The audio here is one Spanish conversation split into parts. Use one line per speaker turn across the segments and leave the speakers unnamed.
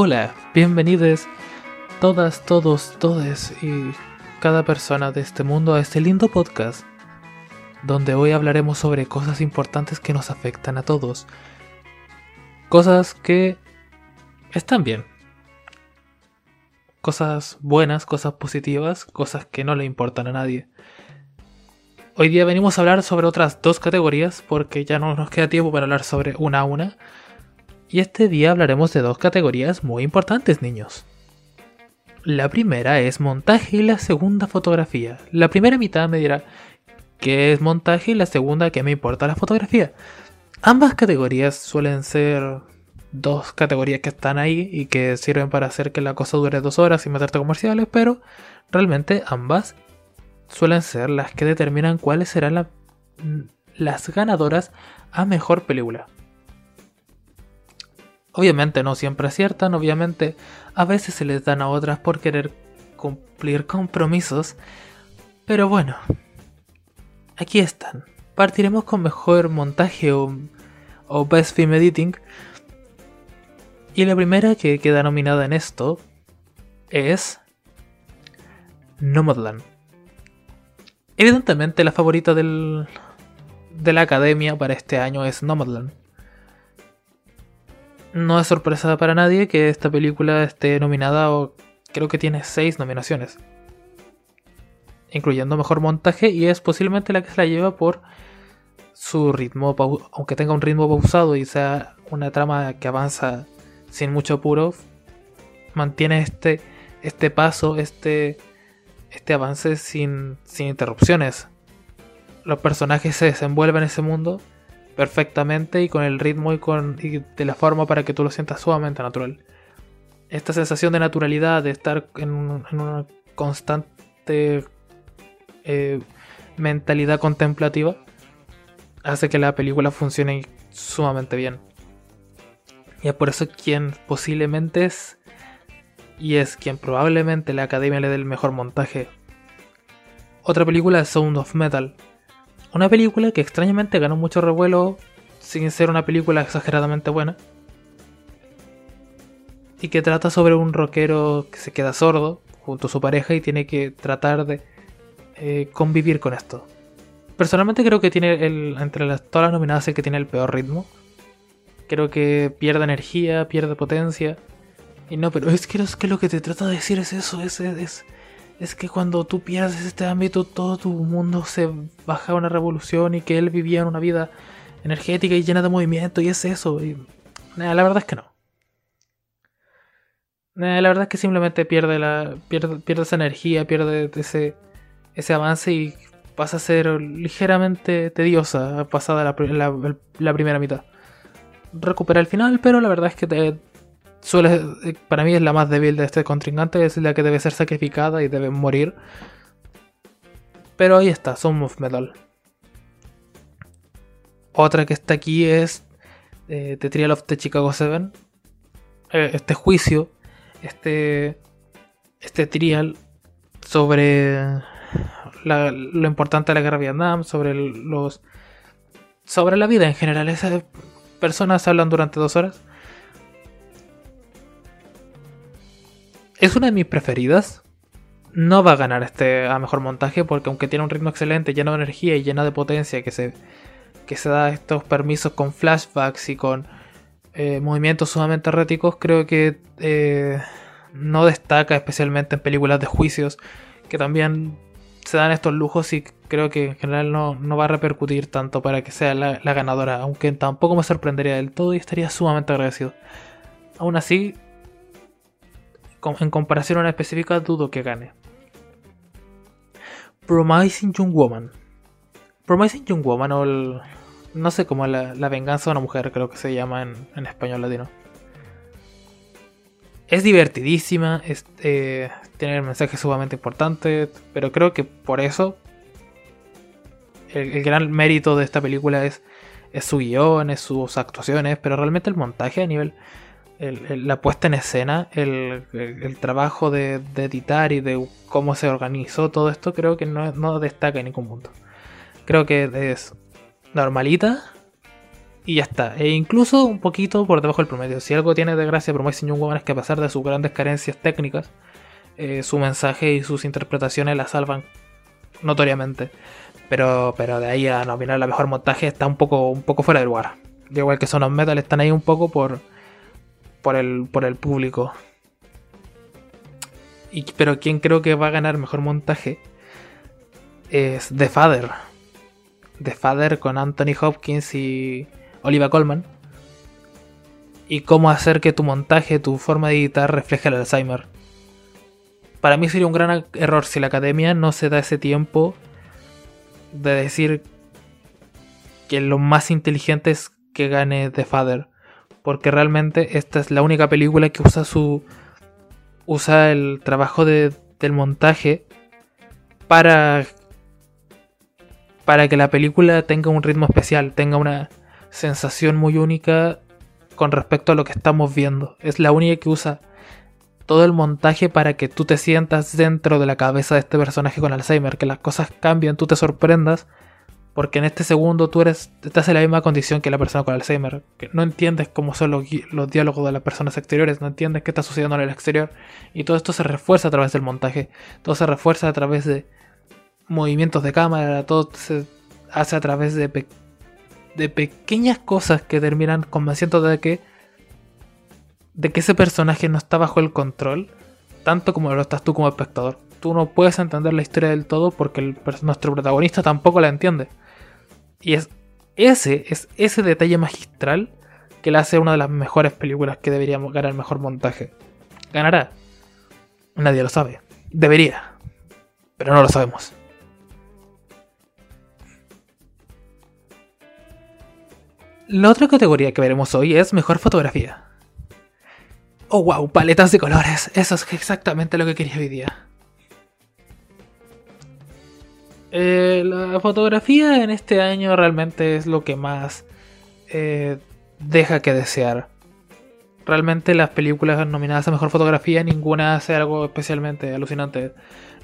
Hola, bienvenidos todas, todos, todes y cada persona de este mundo a este lindo podcast, donde hoy hablaremos sobre cosas importantes que nos afectan a todos. Cosas que están bien. Cosas buenas, cosas positivas, cosas que no le importan a nadie. Hoy día venimos a hablar sobre otras dos categorías porque ya no nos queda tiempo para hablar sobre una a una. Y este día hablaremos de dos categorías muy importantes, niños. La primera es montaje y la segunda fotografía. La primera mitad me dirá qué es montaje y la segunda qué me importa la fotografía. Ambas categorías suelen ser dos categorías que están ahí y que sirven para hacer que la cosa dure dos horas sin meterte comerciales, pero realmente ambas suelen ser las que determinan cuáles serán las ganadoras a mejor película. Obviamente no siempre aciertan, obviamente a veces se les dan a otras por querer cumplir compromisos, pero bueno, aquí están. Partiremos con mejor montaje o, Best Film Editing. Y la primera que queda nominada en esto es Nomadland. Evidentemente la favorita del, de la academia para este año es Nomadland no es sorpresa para nadie que esta película esté nominada o creo que tiene seis nominaciones. Incluyendo mejor montaje y es posiblemente la que se la lleva por su ritmo, aunque tenga un ritmo pausado y sea una trama que avanza sin mucho apuro, mantiene este, este paso, este, este avance sin, sin interrupciones. Los personajes se desenvuelven en ese mundo perfectamente y con el ritmo y, con, de la forma para que tú lo sientas sumamente natural. Esta sensación de naturalidad, de estar en, una constante eh, mentalidad contemplativa, hace que la película funcione sumamente bien. Y es por eso quien posiblemente es, y es quien probablemente la academia le dé el mejor montaje. Otra película es Sound of Metal, una película que extrañamente ganó mucho revuelo sin ser una película exageradamente buena. Y que trata sobre un rockero que se queda sordo junto a su pareja y tiene que tratar de eh, convivir con esto. Personalmente creo que tiene el, entre las, todas las nominadas el que tiene el peor ritmo. Creo que pierde energía, pierde potencia. Y no, pero es que, es que lo que te trata de decir es eso, es, es, es que cuando tú pierdes este ámbito, todo tu mundo se baja a una revolución y que él vivía una vida energética y llena de movimiento, y es eso. Y, la verdad es que no. la verdad es que simplemente pierde, la, pierde, pierde esa energía, pierde ese, ese avance y pasa a ser ligeramente tediosa pasada la, la primera mitad. Recupera el final, pero la verdad es que te, suele, eh, para mí es la más débil de este contrincante, es la que debe ser sacrificada y debe morir. Pero ahí está, Son of Metal. Otra que está aquí es eh, The Trial of the Chicago 7. Eh, este juicio, este, este trial sobre lo importante de la guerra de Vietnam, sobre los sobre la vida en general. Esas personas hablan durante dos horas es una de mis preferidas. No va a ganar este a mejor montaje porque aunque tiene un ritmo excelente, lleno de energía y lleno de potencia que se, que se da estos permisos con flashbacks y con eh, movimientos sumamente erráticos, creo que eh, no destaca especialmente en películas de juicios que también se dan estos lujos y creo que en general no, va a repercutir tanto para que sea la, la ganadora, aunque tampoco me sorprendería del todo y estaría sumamente agradecido. Aún así, en comparación a una específica, dudo que gane. Promising Young Woman. Promising Young Woman o no sé cómo la, la, venganza de una mujer, creo que se llama en, español latino. Es divertidísima, eh, tiene mensajes sumamente importante, pero creo que por eso el, gran mérito de esta película es, es su guion, es sus actuaciones, pero realmente el montaje a nivel la puesta en escena, el, trabajo de, editar y de cómo se organizó todo esto, creo que no, destaca en ningún punto. Creo que es normalita y ya está. E incluso un poquito por debajo del promedio. Si algo tiene de gracia Promising Young Woman es que a pesar de sus grandes carencias técnicas, eh, su mensaje y sus interpretaciones la salvan notoriamente. Pero, pero de ahí a nominar la mejor montaje está un poco, un poco fuera del lugar. Igual que Son of Metal están ahí un poco por, por, el, público. Y, pero quien creo que va a ganar mejor montaje es The Father. The Father con Anthony Hopkins y Oliva Colman. Y cómo hacer que tu montaje, tu forma de editar refleje el Alzheimer. Para mí sería un gran error si la academia no se da ese tiempo de decir que lo más inteligente es que gane The Father. Porque realmente esta es la única película que usa su. usa el trabajo de, del montaje para. para que la película tenga un ritmo especial, tenga una sensación muy única con respecto a lo que estamos viendo. Es la única que usa todo el montaje para que tú te sientas dentro de la cabeza de este personaje con Alzheimer, que las cosas cambian, tú te sorprendas, porque en este segundo tú eres, estás en la misma condición que la persona con Alzheimer, no entiendes cómo son los, los diálogos de las personas exteriores, no entiendes qué está sucediendo en el exterior, y todo esto se refuerza a través del montaje, todo se refuerza a través de movimientos de cámara, todo se hace a través de de pequeñas cosas que terminan convenciendo de que de que ese personaje no está bajo el control, tanto como lo estás tú como espectador. Tú no puedes entender la historia del todo porque nuestro protagonista tampoco la entiende. Y es ese, es ese detalle magistral que le hace una de las mejores películas que deberíamos ganar mejor montaje. ¿Ganará? Nadie lo sabe. Debería. Pero no lo sabemos. La otra categoría que veremos hoy es mejor fotografía. Oh wow, paletas de colores. Eso es exactamente lo que quería hoy día. Eh, la fotografía en este año realmente es lo que más eh, deja que desear. Realmente las películas nominadas a mejor fotografía, ninguna hace algo especialmente alucinante.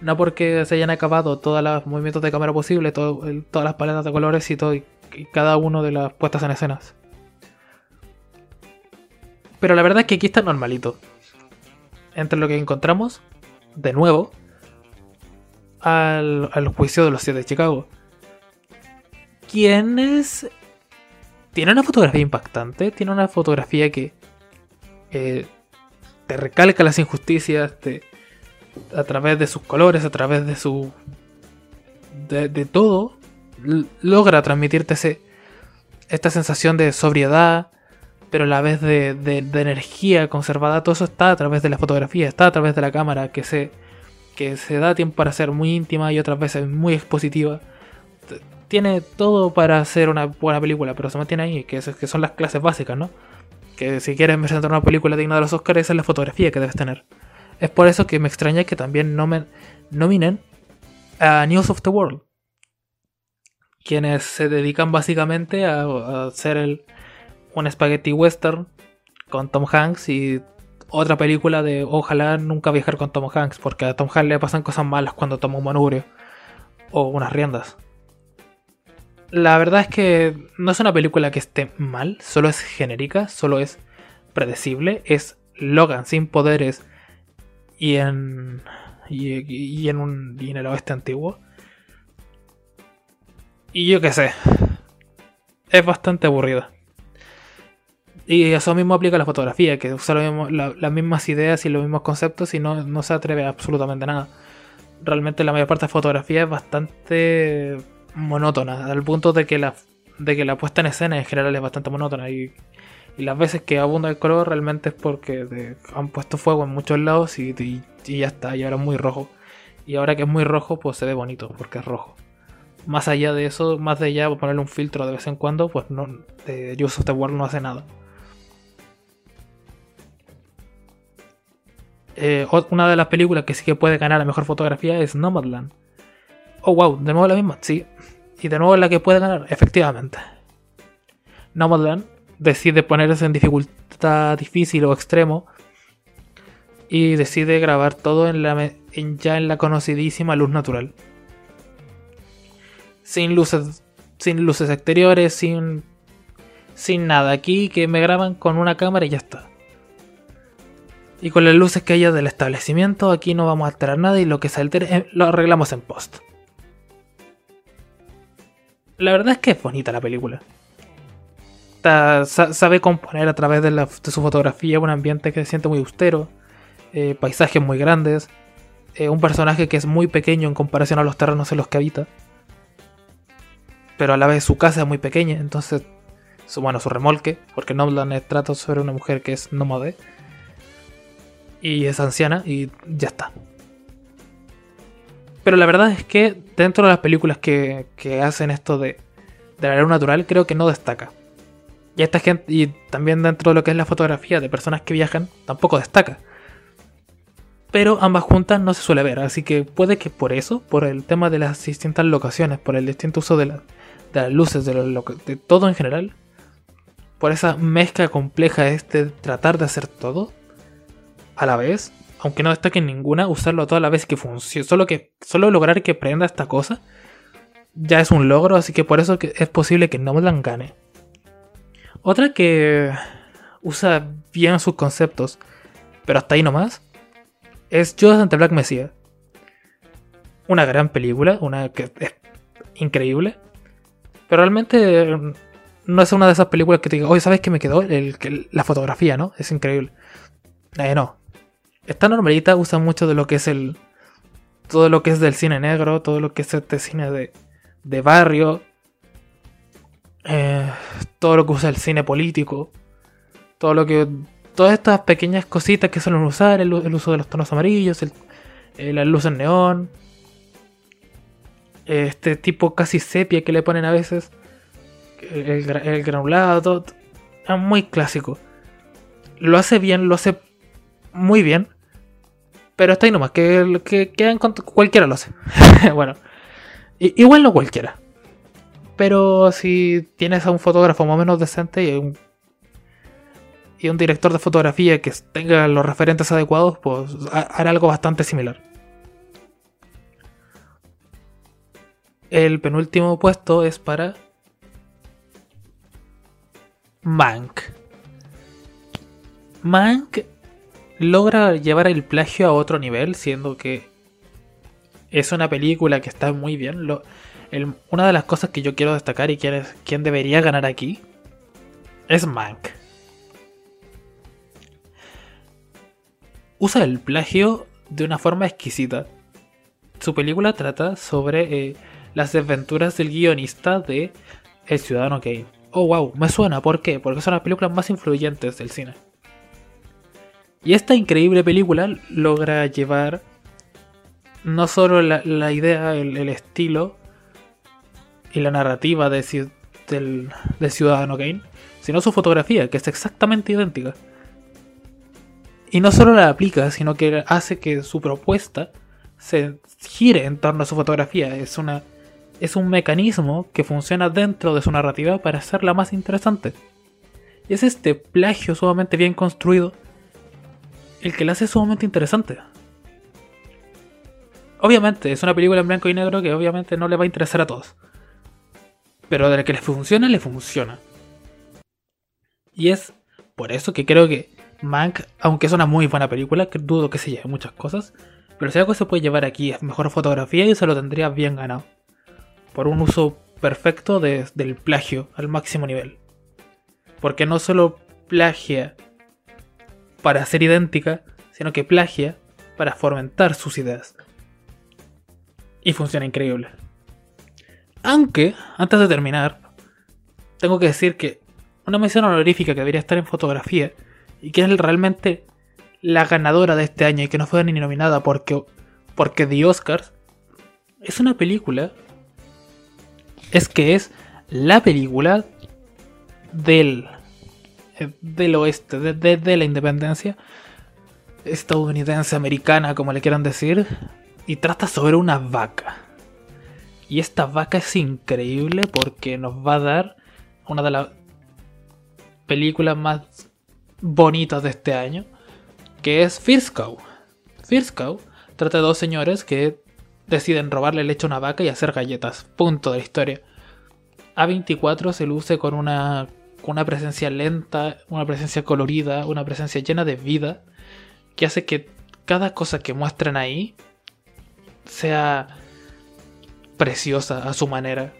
No porque se hayan acabado todos los movimientos de cámara posibles, todas las paletas de colores y todo, y cada uno de las puestas en escenas. Pero la verdad es que aquí está normalito. Entre lo que encontramos, de nuevo, al, juicio de los siete de Chicago. Quienes tiene una fotografía impactante, tiene una fotografía que eh, te recalca las injusticias a través de sus colores, a través de su. de, de todo logra transmitirte ese, esta sensación de sobriedad, pero a la vez de, energía conservada. Todo eso está a través de la fotografía, está a través de la cámara que se, que se da tiempo para ser muy íntima y otras veces muy expositiva. Tiene todo para hacer una buena película, pero se mantiene ahí, que, que son las clases básicas, ¿no? Que si quieres presentar una película digna de los Oscars, esa es la fotografía que debes tener. Es por eso que me extraña que también no me nominen a News of the World quienes se dedican básicamente a, hacer el, un spaghetti western con Tom Hanks y otra película de ojalá nunca viajar con Tom Hanks, porque a Tom Hanks le pasan cosas malas cuando toma un manubrio o unas riendas. La verdad es que no es una película que esté mal, solo es genérica, solo es predecible, es Logan sin poderes y en y, en un y en el oeste antiguo. Y yo qué sé. Es bastante aburrida. Y eso mismo aplica a la fotografía, que usa las mismas ideas y los mismos conceptos y no, no se atreve a absolutamente nada. Realmente la mayor parte de la fotografía es bastante monótona, al punto de que la, de que la puesta en escena en general es bastante monótona. Y, las veces que abunda el color realmente es porque han puesto fuego en muchos lados y, y ya está, y ahora es muy rojo. Y ahora que es muy rojo, pues se ve bonito, porque es rojo más allá de eso, más de allá, ponerle un filtro de vez en cuando, pues no, de Use of the World no hace nada. Eh, una de las películas que sí que puede ganar la mejor fotografía es Nomadland. Oh, wow, de nuevo la misma, sí. Y de nuevo la que puede ganar, efectivamente. Nomadland decide ponerse en dificultad difícil o extremo y decide grabar todo en la, ya en la conocidísima luz natural sin luces, sin luces exteriores, sin, sin nada. Aquí que me graban con una cámara y ya está. Y con las luces que haya del establecimiento, aquí no vamos a alterar nada y lo que se altere eh, lo arreglamos en post. La verdad es que es bonita la película. sabe componer a través de, su fotografía un ambiente que se siente muy austero, eh, paisajes muy grandes, eh, un personaje que es muy pequeño en comparación a los terrenos en los que habita. Pero a la vez su casa es muy pequeña, entonces, su, bueno, su remolque, porque Nolan trata sobre una mujer que es nómade y es anciana y ya está. Pero la verdad es que dentro de las películas que, hacen esto de, de la luz natural, creo que no destaca. Y esta gente, y también dentro de lo que es la fotografía de personas que viajan, tampoco destaca. Pero ambas juntas no se suele ver, así que puede que por eso, por el tema de las distintas locaciones, por el distinto uso de, de las luces, de, de todo en general, por esa mezcla compleja este tratar de hacer todo, a la vez, aunque no destaque ninguna, usarlo a toda la vez que funcione. Solo, que, solo lograr que prenda esta cosa ya es un logro, así que por eso es posible que no la gane. Otra que usa bien sus conceptos, pero hasta ahí nomás, es Judas ante Black Messiah. Una gran película, una que es increíble, pero realmente no es una de esas películas que te diga, oye, ¿sabes qué me quedó? la fotografía, ¿no? Es increíble. Eh, no, esta normalita usa mucho de lo que es el. Todo lo que es del cine negro, todo lo que es este cine de, de barrio, eh, todo lo que usa el cine político, todo lo que. Todas estas pequeñas cositas que suelen usar, el, uso de los tonos amarillos, el, eh, las luces neón, este tipo casi sepia que le ponen a veces, el, el granulado, es muy clásico. Lo hace bien, lo hace muy bien. Pero está ahí nomás, que, que, que cualquiera lo hace. bueno, igual no cualquiera. Pero si tienes a un fotógrafo más o menos decente y un, y un director de fotografía que tenga los referentes adecuados, pues hará algo bastante similar. El penúltimo puesto es para Mank. Mank logra llevar el plagio a otro nivel, siendo que es una película que está muy bien. una de las cosas que yo quiero destacar y quién, quién debería ganar aquí es Mank. Usa el plagio de una forma exquisita. Su película trata sobre eh, las desventuras del guionista de El Ciudadano Kane. Oh, wow, me suena, ¿por qué? Porque son las películas más influyentes del cine. Y esta increíble película logra llevar no solo la, idea, el, estilo y la narrativa de, Ciudadano Kane, sino su fotografía, que es exactamente idéntica. Y no solo la aplica, sino que hace que su propuesta se gire en torno a su fotografía. Es, una, es un mecanismo que funciona dentro de su narrativa para hacerla más interesante. Y es este plagio sumamente bien construido el que la hace sumamente interesante. Obviamente, es una película en blanco y negro que obviamente no le va a interesar a todos. Pero de que le funciona, le funciona. Y es por eso que creo que Mank, aunque es una muy buena película, que dudo que se lleve muchas cosas, pero si algo se puede llevar aquí es mejor fotografía y se lo tendría bien ganado. Por un uso perfecto del plagio al máximo nivel. Porque no solo plagia para ser idéntica, sino que plagia para fomentar sus ideas. Y funciona increíble. Aunque, antes de terminar, tengo que decir que una mención honorífica que debería estar en fotografía y que es realmente la ganadora de este año y que no fue ni nominada porque, porque The Oscars es una película. Es que es la película del del oeste, de, la independencia estadounidense, americana, como le quieran decir, y trata sobre una vaca. Y esta vaca es increíble porque nos va a dar una de las películas más bonitas de este año, que es. First Cow trata de dos señores que deciden robarle leche a una vaca y hacer galletas. Punto de la historia. A24 se luce con una con una presencia lenta, una presencia colorida, una presencia llena de vida, que hace que cada cosa que muestran ahí sea preciosa a su manera.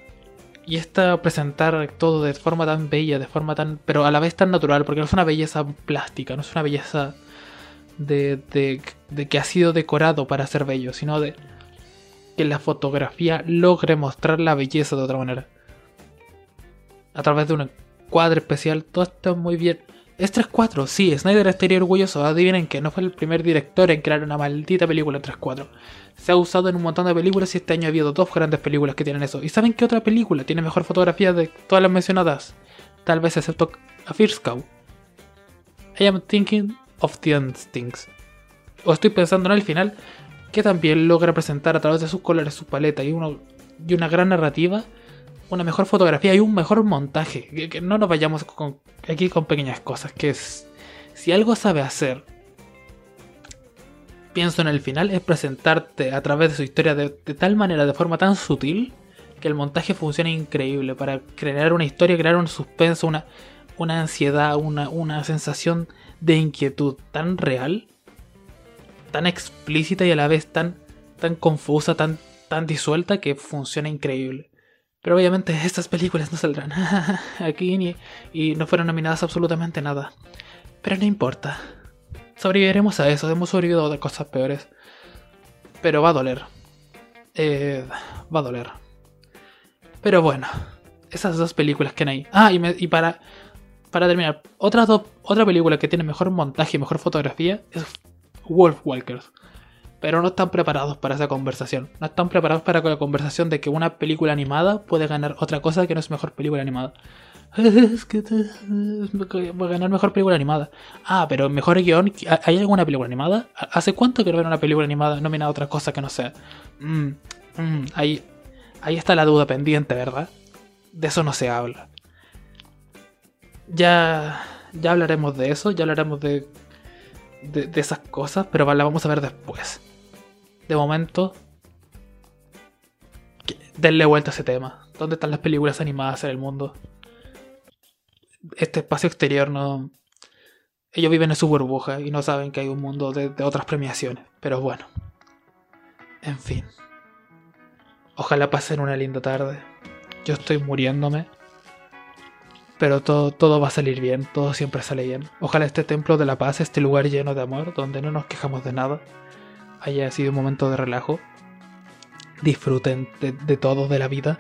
Y esta presentar todo de forma tan bella, de forma tan. pero a la vez tan natural, porque no es una belleza plástica, no es una belleza de, de, de que ha sido decorado para ser bello, sino de que la fotografía logre mostrar la belleza de otra manera. A través de un cuadro especial, todo está muy bien. Es 3-4, sí, Snyder estaría orgulloso. Adivinen que no fue el primer director en crear una maldita película en 3-4. Se ha usado en un montón de películas y este año ha habido dos grandes películas que tienen eso. ¿Y saben qué otra película tiene mejor fotografía de todas las mencionadas? Tal vez excepto a First Cow. I am thinking of the Instincts. O estoy pensando en el final, que también logra presentar a través de sus colores, su paleta y, uno, y una gran narrativa, una mejor fotografía y un mejor montaje. Que, no nos vayamos aquí con pequeñas cosas, que es, si algo sabe hacer, pienso en el final, es presentarte a través de su historia de, tal manera, de forma tan sutil, que el montaje funciona increíble para crear una historia, crear un suspenso, una, una ansiedad, una, una sensación de inquietud tan real tan explícita y a la vez tan, tan confusa, tan, tan disuelta que funciona increíble. Pero obviamente estas películas no saldrán aquí ni, y no fueron nominadas absolutamente nada. Pero no importa. Sobreviviremos a eso, hemos sobrevivido de cosas peores. Pero va a doler. Eh, va a doler. Pero bueno, esas dos películas que hay. Ah, y, y para, para terminar, otra, otra película que tiene mejor montaje y mejor fotografía es Wolfwalkers. Pero no están preparados para esa conversación. No están preparados para la conversación de que una película animada puede ganar otra cosa que no es mejor película animada. Es que voy a ganar mejor película animada. Ah, pero mejor guion. ¿Hay alguna película animada? ¿Hace cuánto quiero ver una película animada nominada a otra cosa que no sea? Mm, mm, ahí, ahí está la duda pendiente, ¿verdad? De eso no se habla. Ya, ya hablaremos de eso, ya hablaremos de de, esas cosas, pero la vamos a ver después. De momento, denle vuelta a ese tema. ¿Dónde están las películas animadas en el mundo? Este espacio exterior no... Ellos viven en su burbuja y no saben que hay un mundo de, otras premiaciones. Pero bueno. En fin. Ojalá pasen una linda tarde. Yo estoy muriéndome. Pero todo, todo va a salir bien, todo siempre sale bien. Ojalá este templo de la paz, este lugar lleno de amor, donde no nos quejamos de nada, haya sido un momento de relajo. Disfruten de, todo, de la vida.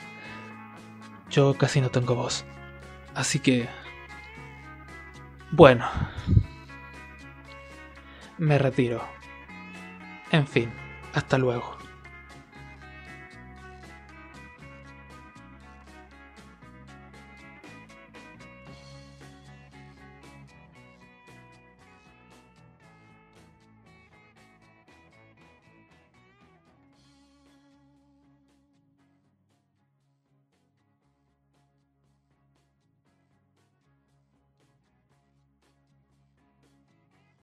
Yo casi no tengo voz. Así que... Bueno. Me retiro. En fin, hasta luego.